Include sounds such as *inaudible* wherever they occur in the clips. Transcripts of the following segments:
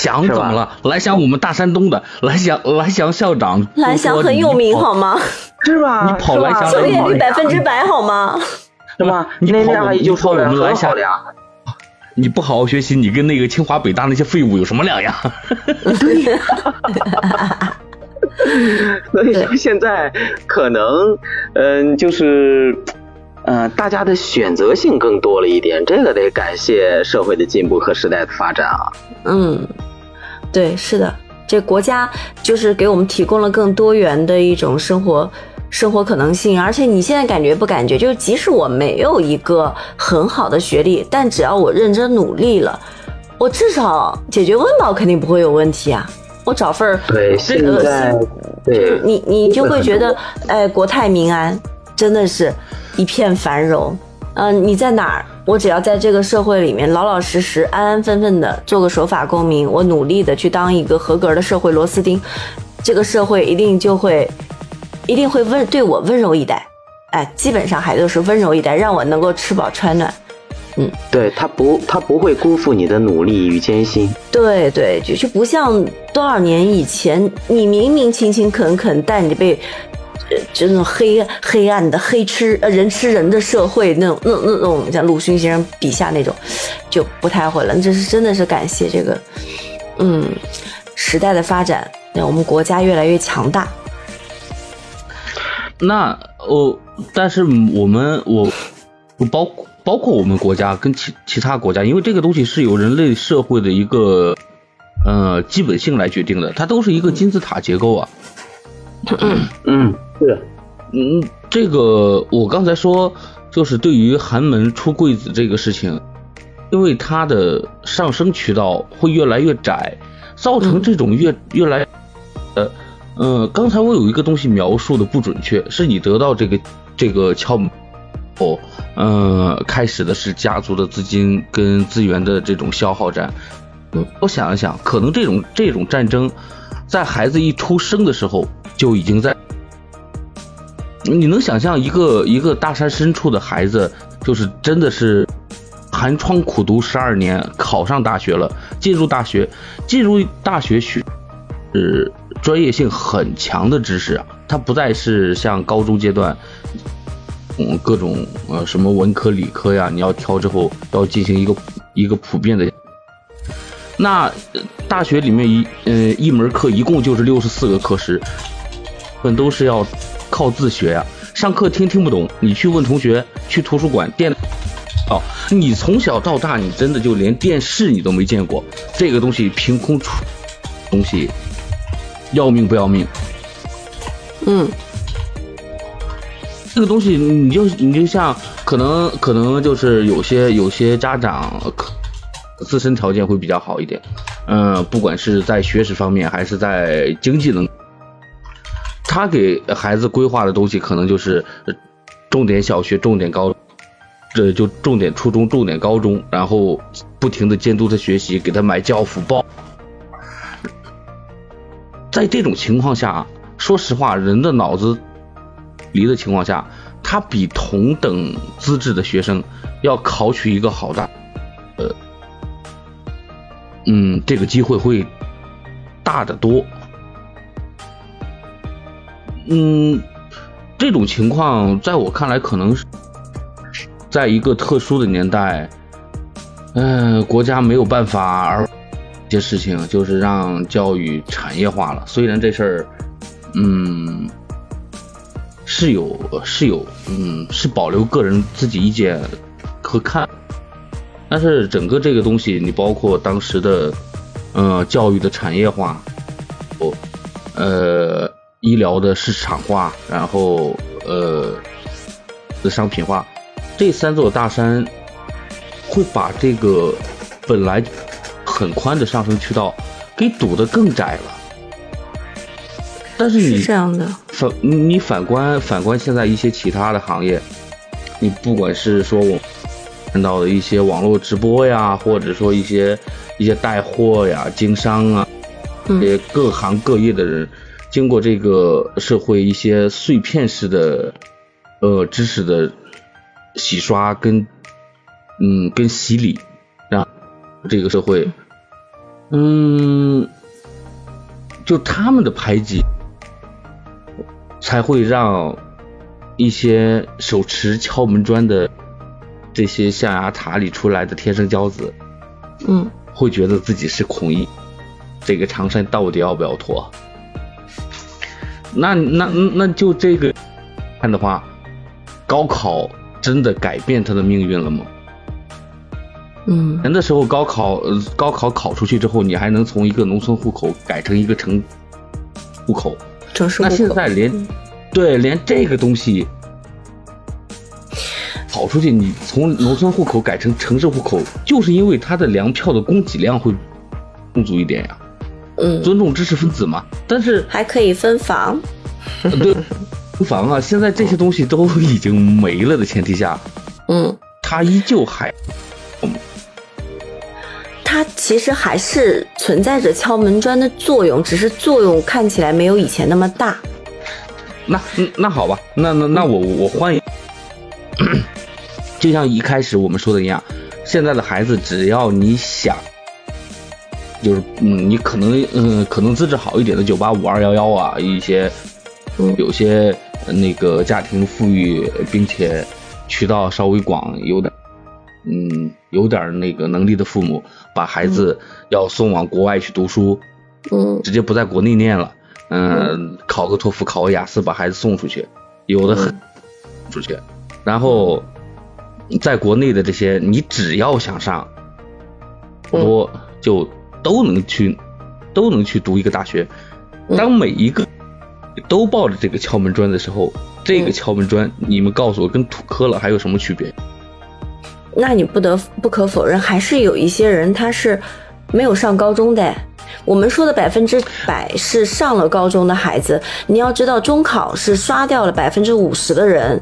翔怎么了？蓝翔我们大山东的蓝翔，蓝翔校长。蓝翔很有名好吗？*laughs* 是吧？你跑蓝翔，就业率百分之百好吗？是吧？你那阿姨就跑我们蓝翔呀。你不好好学习，你跟那个清华北大那些废物有什么两样？对呀。所以说现在可能，嗯，就是，嗯，大家的选择性更多了一点，这个得感谢社会的进步和时代的发展啊。嗯，对，是的，这国家就是给我们提供了更多元的一种生活生活可能性，而且你现在感觉不感觉？就是即使我没有一个很好的学历，但只要我认真努力了，我至少解决温饱肯定不会有问题啊。我找份儿，对，现在，对，你你就会觉得，哎，国泰民安，真的是一片繁荣。嗯，你在哪儿？我只要在这个社会里面老老实实、安安分分的做个守法公民，我努力的去当一个合格的社会螺丝钉，这个社会一定就会，一定会温对我温柔以待。哎，基本上还都是温柔以待，让我能够吃饱穿暖。嗯，对他不，他不会辜负你的努力与艰辛。对对，就就不像多少年以前，你明明勤勤恳恳，但你被，呃，就那种黑黑暗的黑吃呃人吃人的社会那种那那种像鲁迅先生笔下那种，就不太会了。这是真的是感谢这个，嗯，时代的发展，让我们国家越来越强大。那哦，但是我们我包括。包括我们国家跟其其他国家，因为这个东西是由人类社会的一个呃基本性来决定的，它都是一个金字塔结构啊。嗯，是。嗯，这个我刚才说，就是对于寒门出贵子这个事情，因为它的上升渠道会越来越窄，造成这种越越来呃呃，刚才我有一个东西描述的不准确，是你得到这个这个窍门。哦，嗯，开始的是家族的资金跟资源的这种消耗战。嗯，我想一想，可能这种这种战争，在孩子一出生的时候就已经在。你能想象一个一个大山深处的孩子，就是真的是寒窗苦读十二年，考上大学了，进入大学，进入大学学，是专业性很强的知识啊，它不再是像高中阶段。嗯，各种呃什么文科理科呀，你要挑之后要进行一个一个普遍的。那大学里面一呃一门课一共就是六十四个课时，本都是要靠自学呀。上课听听不懂，你去问同学，去图书馆电哦，你从小到大你真的就连电视你都没见过，这个东西凭空出东西，要命不要命？嗯。这个东西，你就你就像可能可能就是有些有些家长自身条件会比较好一点，嗯，不管是在学识方面还是在经济能，他给孩子规划的东西可能就是重点小学、重点高，这就重点初中、重点高中，然后不停的监督他学习，给他买教辅包。在这种情况下，说实话，人的脑子。离的情况下，他比同等资质的学生要考取一个好的，呃，嗯，这个机会会大得多。嗯，这种情况在我看来，可能是在一个特殊的年代，嗯，国家没有办法而一些事情，就是让教育产业化了。虽然这事儿，嗯。是有是有，嗯，是保留个人自己意见和看，但是整个这个东西，你包括当时的，呃，教育的产业化，我，呃，医疗的市场化，然后呃的商品化，这三座大山会把这个本来很宽的上升渠道给堵得更窄了。但是你这样的。反你反观反观现在一些其他的行业，你不管是说我看到的一些网络直播呀，或者说一些一些带货呀、经商啊，这些各行各业的人，经过这个社会一些碎片式的呃知识的洗刷跟嗯跟洗礼，让这个社会嗯。就他们的排挤，才会让一些手持敲门砖的这些象牙塔里出来的天生骄子，嗯，会觉得自己是孔乙，这个长衫到底要不要脱？那那那就这个看的话，高考真的改变他的命运了吗？嗯，那时候高考，呃，高考考出去之后，你还能从一个农村户口改成一个城户口。城市户口。那现在连，对，连这个东西跑出去，你从农村户口改成城市户口，就是因为它的粮票的供给量会充足一点呀。嗯，尊重知识分子嘛。但是还可以分房。对，分房啊，现在这些东西都已经没了的前提下，嗯，它依旧还。它其实还是存在着敲门砖的作用，只是作用看起来没有以前那么大。那那好吧，那那那我我换一，就像一开始我们说的一样，现在的孩子只要你想，就是嗯，你可能嗯可能资质好一点的九八五二幺幺啊，一些有些那个家庭富裕并且渠道稍微广，有点。嗯，有点那个能力的父母，把孩子要送往国外去读书，嗯，直接不在国内念了，嗯，考个托福，考个雅思，把孩子送出去，有的很出去，然后在国内的这些，你只要想上，我就都能去，都能去读一个大学。当每一个都抱着这个敲门砖的时候，这个敲门砖，你们告诉我，跟土磕了还有什么区别？那你不得不可否认，还是有一些人他是没有上高中的。我们说的百分之百是上了高中的孩子，你要知道中考是刷掉了百分之五十的人，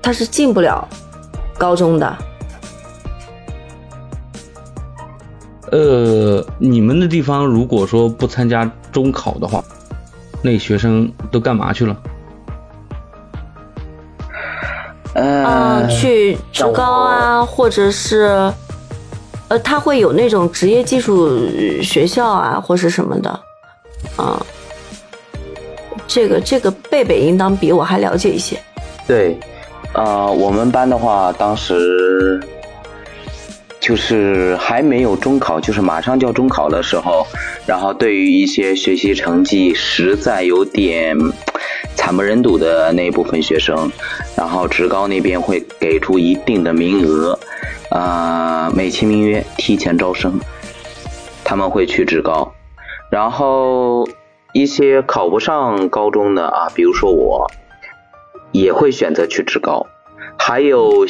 他是进不了高中的。呃，你们的地方如果说不参加中考的话，那学生都干嘛去了？呃，去职高啊，或者是，呃，他会有那种职业技术学校啊，或是什么的，啊，这个这个贝贝应当比我还了解一些。对，呃，我们班的话，当时就是还没有中考，就是马上就要中考的时候，然后对于一些学习成绩实在有点。惨不忍睹的那一部分学生，然后职高那边会给出一定的名额，啊，美其名曰提前招生，他们会去职高，然后一些考不上高中的啊，比如说我，也会选择去职高，还有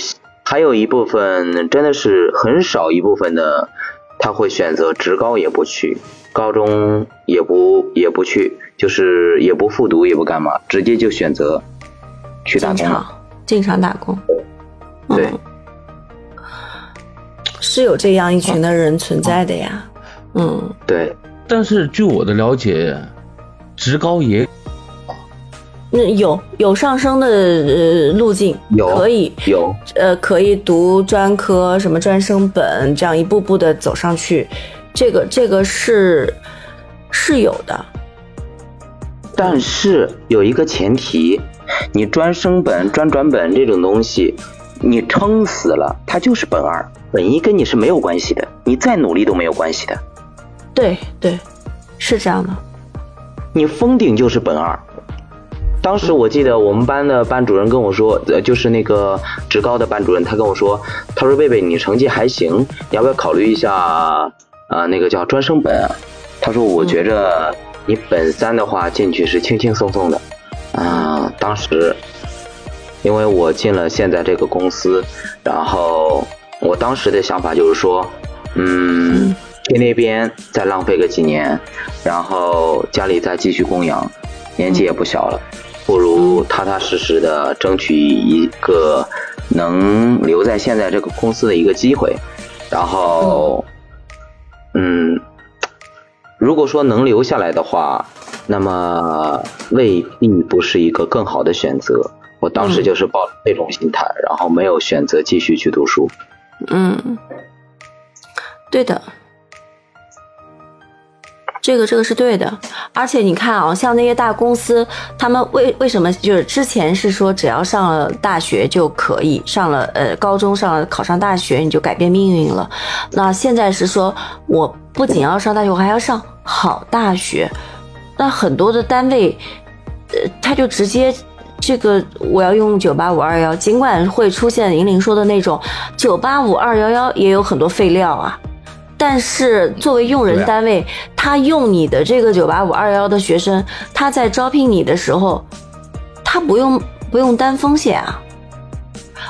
还有一部分真的是很少一部分的，他会选择职高也不去，高中也不也不去。就是也不复读也不干嘛，直接就选择去打工。进厂，进厂打工。对，是有这样一群的人存在的呀。嗯，对。但是据我的了解，职高也，那有有上升的呃路径，有可以有呃可以读专科什么专升本，这样一步步的走上去，这个这个是是有的。但是有一个前提，你专升本、专转本这种东西，你撑死了，它就是本二，本一跟你是没有关系的，你再努力都没有关系的。对对，是这样的。你封顶就是本二。当时我记得我们班的班主任跟我说，呃，就是那个职高的班主任，他跟我说，他说贝贝你成绩还行，要不要考虑一下啊？那个叫专升本。他说我觉着。你本三的话进去是轻轻松松的，啊，当时，因为我进了现在这个公司，然后我当时的想法就是说，嗯，去那边再浪费个几年，然后家里再继续供养，年纪也不小了，不如踏踏实实的争取一个能留在现在这个公司的一个机会，然后，嗯。如果说能留下来的话，那么未必不是一个更好的选择。我当时就是抱这种心态，然后没有选择继续去读书。嗯，对的，这个这个是对的，而且你看啊，像那些大公司，他们为为什么就是之前是说只要上了大学就可以上了呃高中上了考上大学你就改变命运了，那现在是说我不仅要上大学，我还要上好大学，那很多的单位，呃他就直接这个我要用九八五二幺，尽管会出现银铃说的那种九八五二幺幺也有很多废料啊。但是作为用人单位，他用你的这个九八五二幺幺的学生，他在招聘你的时候，他不用不用担风险啊。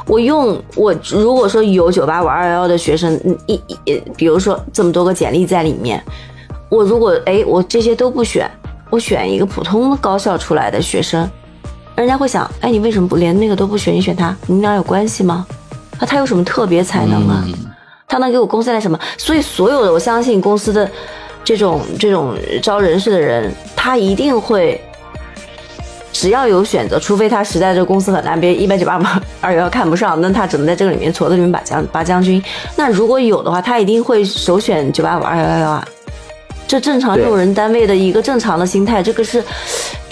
我用我如果说有九八五二幺幺的学生，一一比如说这么多个简历在里面，我如果哎我这些都不选，我选一个普通高校出来的学生，人家会想，哎你为什么不连那个都不选，你选他，你们俩有关系吗？啊他有什么特别才能啊？他能给我公司带来什么？所以所有的，我相信公司的这种这种招人事的人，他一定会，只要有选择，除非他实在这个公司很烂，别一百九八五二幺幺看不上，那他只能在这个里面矬子里面拔将拔将军。那如果有的话，他一定会首选九八五二幺幺幺啊。这正常用人单位的一个正常的心态，这个是，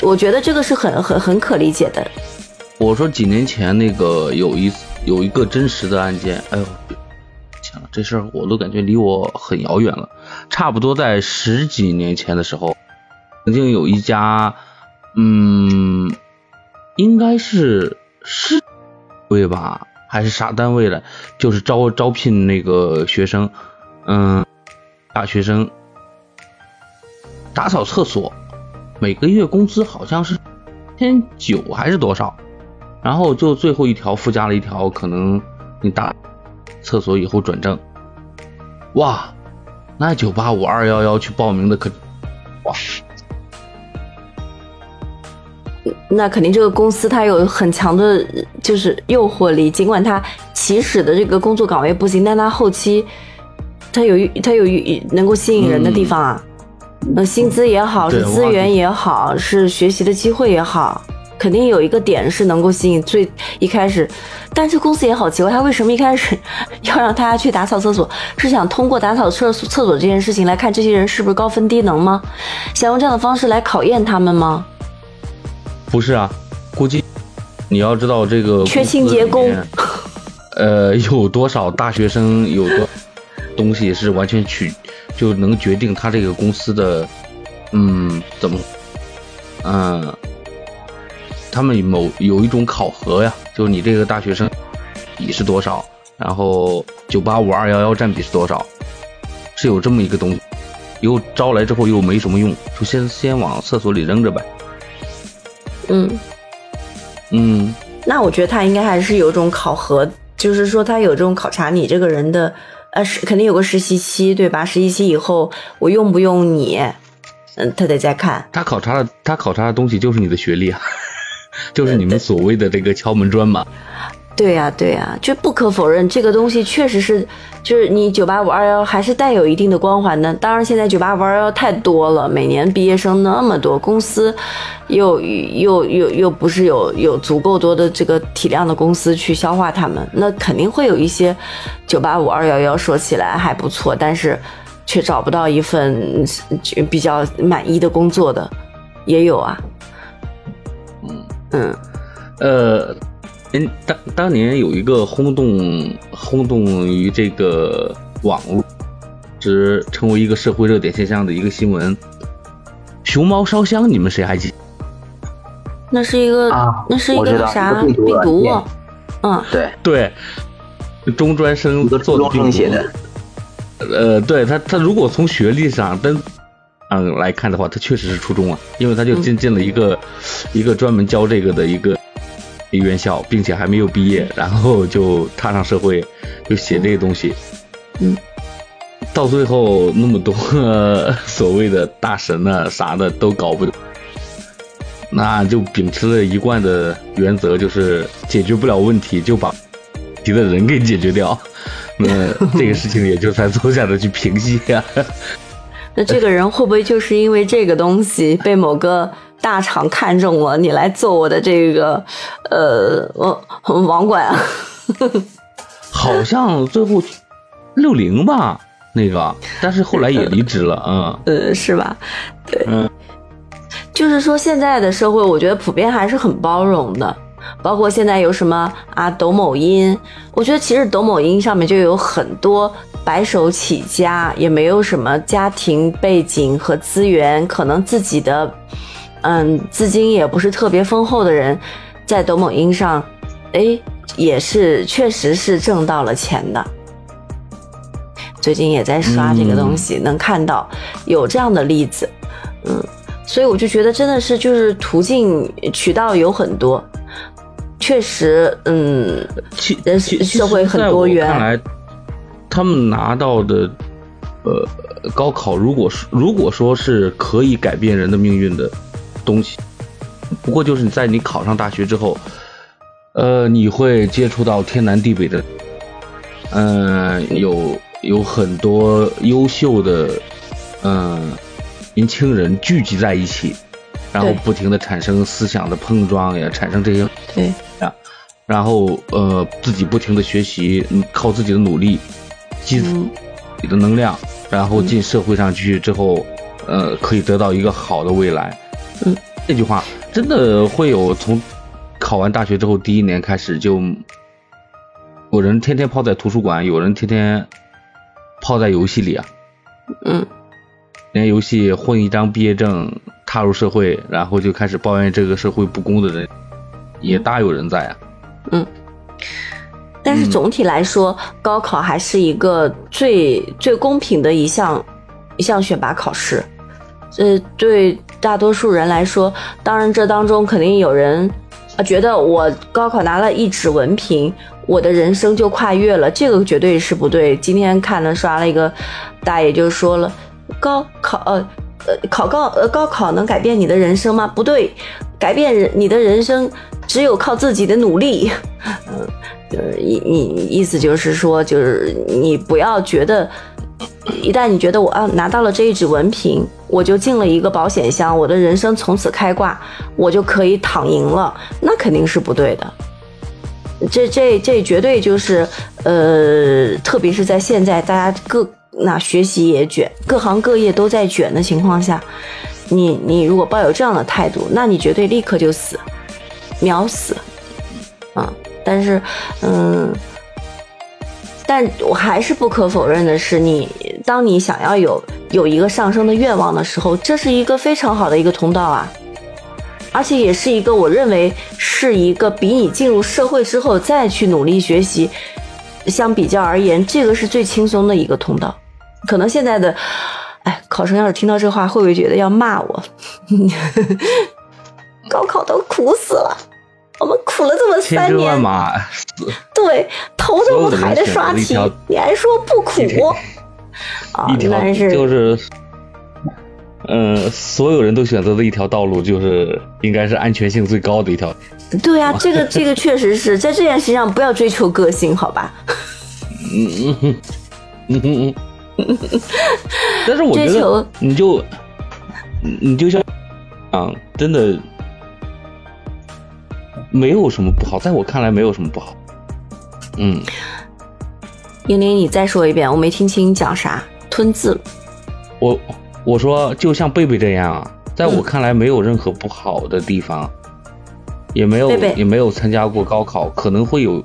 我觉得这个是很很很可理解的。我说几年前那个有一有一个真实的案件，哎呦。这事儿我都感觉离我很遥远了，差不多在十几年前的时候，曾经有一家，嗯，应该是市位吧，还是啥单位的，就是招招聘那个学生，嗯，大学生打扫厕所，每个月工资好像是千九还是多少，然后就最后一条附加了一条，可能你打。厕所以后转正，哇，那九八五二幺幺去报名的可，哇，那肯定这个公司它有很强的，就是诱惑力。尽管它起始的这个工作岗位不行，但它后期它有它有能够吸引人的地方啊，那薪资也好，是资源也好，是学习的机会也好。肯定有一个点是能够吸引最一开始，但这公司也好奇怪，他为什么一开始要让大家去打扫厕所？是想通过打扫厕厕所这件事情来看这些人是不是高分低能吗？想用这样的方式来考验他们吗？不是啊，估计你要知道这个缺清洁工，*laughs* 呃，有多少大学生有多东西是完全取就能决定他这个公司的，嗯，怎么，嗯。他们某有一种考核呀，就是你这个大学生比是多少，然后九八五二幺幺占比是多少，是有这么一个东西。又招来之后又没什么用，就先先往厕所里扔着呗。嗯嗯，那我觉得他应该还是有种考核，就是说他有这种考察你这个人的，呃，是肯定有个实习期，对吧？实习期以后我用不用你，嗯，他得再看。他考察的他考察的东西就是你的学历啊。*laughs* 就是你们所谓的这个敲门砖嘛？对呀，对呀，就不可否认，这个东西确实是，就是你九八五二幺还是带有一定的光环的。当然，现在九八五二幺太多了，每年毕业生那么多，公司又又又又不是有有足够多的这个体量的公司去消化他们，那肯定会有一些九八五二幺幺说起来还不错，但是却找不到一份比较满意的工作的，也有啊。嗯，呃，当当年有一个轰动轰动于这个网络，是成为一个社会热点现象的一个新闻。熊猫烧香，你们谁还记？那是一个，那是一个啥病毒？嗯，对对，中专生做的病毒。呃，对他，他如果从学历上跟。嗯，来看的话，他确实是初中啊，因为他就进进了一个一个专门教这个的一个院校，并且还没有毕业，然后就踏上社会，就写这个东西。嗯，到最后那么多 *laughs* 所谓的大神啊啥的都搞不，那就秉持了一贯的原则，就是解决不了问题就把提的人给解决掉，那这个事情也就才 *laughs* 坐下的去平息呀。那这个人会不会就是因为这个东西被某个大厂看中了？你来做我的这个呃网网管啊？*laughs* 好像最后六零吧，那个，但是后来也离职了，嗯，呃，是吧？对，嗯，就是说现在的社会，我觉得普遍还是很包容的，包括现在有什么啊抖某音，我觉得其实抖某音上面就有很多白手起家，也没有什么家庭背景和资源，可能自己的嗯资金也不是特别丰厚的人，在抖某音上，哎，也是确实是挣到了钱的。最近也在刷这个东西，能看到有这样的例子，嗯，所以我就觉得真的是就是途径渠道有很多，确实，嗯，其人其社会很多元。看来，他们拿到的呃高考，如果是如果说是可以改变人的命运的东西，不过就是你在你考上大学之后，呃，你会接触到天南地北的，嗯、有有很多优秀的嗯、年轻人聚集在一起，然后不停的产生思想的碰撞呀，产生这些对，然后呃自己不停的学习，嗯靠自己的努力积自嗯。己的能量，然后进社会上去之后，呃可以得到一个好的未来。嗯，这句话真的会有从考完大学之后第一年开始就有人天天泡在图书馆，有人天天泡在游戏里啊，嗯，连游戏混一张毕业证踏入社会，然后就开始抱怨这个社会不公的人也大有人在啊。但是总体来说，高考还是一个最最公平的一项一项选拔考试。这对大多数人来说，当然这当中肯定有人啊觉得我高考拿了一纸文凭，我的人生就跨越了，这个绝对是不对。今天看了刷了一个大爷就说了，高考呃呃考高呃高考能改变你的人生吗？不对，改变人你的人生只有靠自己的努力。*laughs* 嗯，就是意你意思就是说，就是你不要觉得，一旦你觉得我啊拿到了这一纸文凭，我就进了一个保险箱，我的人生从此开挂，我就可以躺赢了，那肯定是不对的。这这这绝对就是呃，特别是在现在大家各那学习也卷，各行各业都在卷的情况下，你你如果抱有这样的态度，那你绝对立刻就死，秒死啊！但是，嗯，但我还是不可否认的是你，当你想要有有一个上升的愿望的时候，这是一个非常好的一个通道啊，而且也是一个我认为是一个比你进入社会之后再去努力学习，相比较而言，这个是最轻松的一个通道。可能现在的，考生要是听到这话，会不会觉得要骂我？*laughs* 高考都苦死了，我们苦了这么千军万三年，马对，头都不抬的刷题你还说不苦 *laughs* 啊但是就是，嗯、所有人都选择的一条道路，就是应该是安全性最高的一条。对啊，这个这个确实是在这件事上不要追求个性，好吧？嗯嗯嗯嗯。*laughs* 但是我觉得，你就你你就像啊，真的没有什么不好，在我看来没有什么不好。嗯，英林，你再说一遍，我没听清你讲啥，吞字了。我我说就像贝贝这样啊，在我嗯看来没有任何不好的地方，也没有也没有参加过高考，可能会有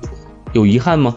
有遗憾吗？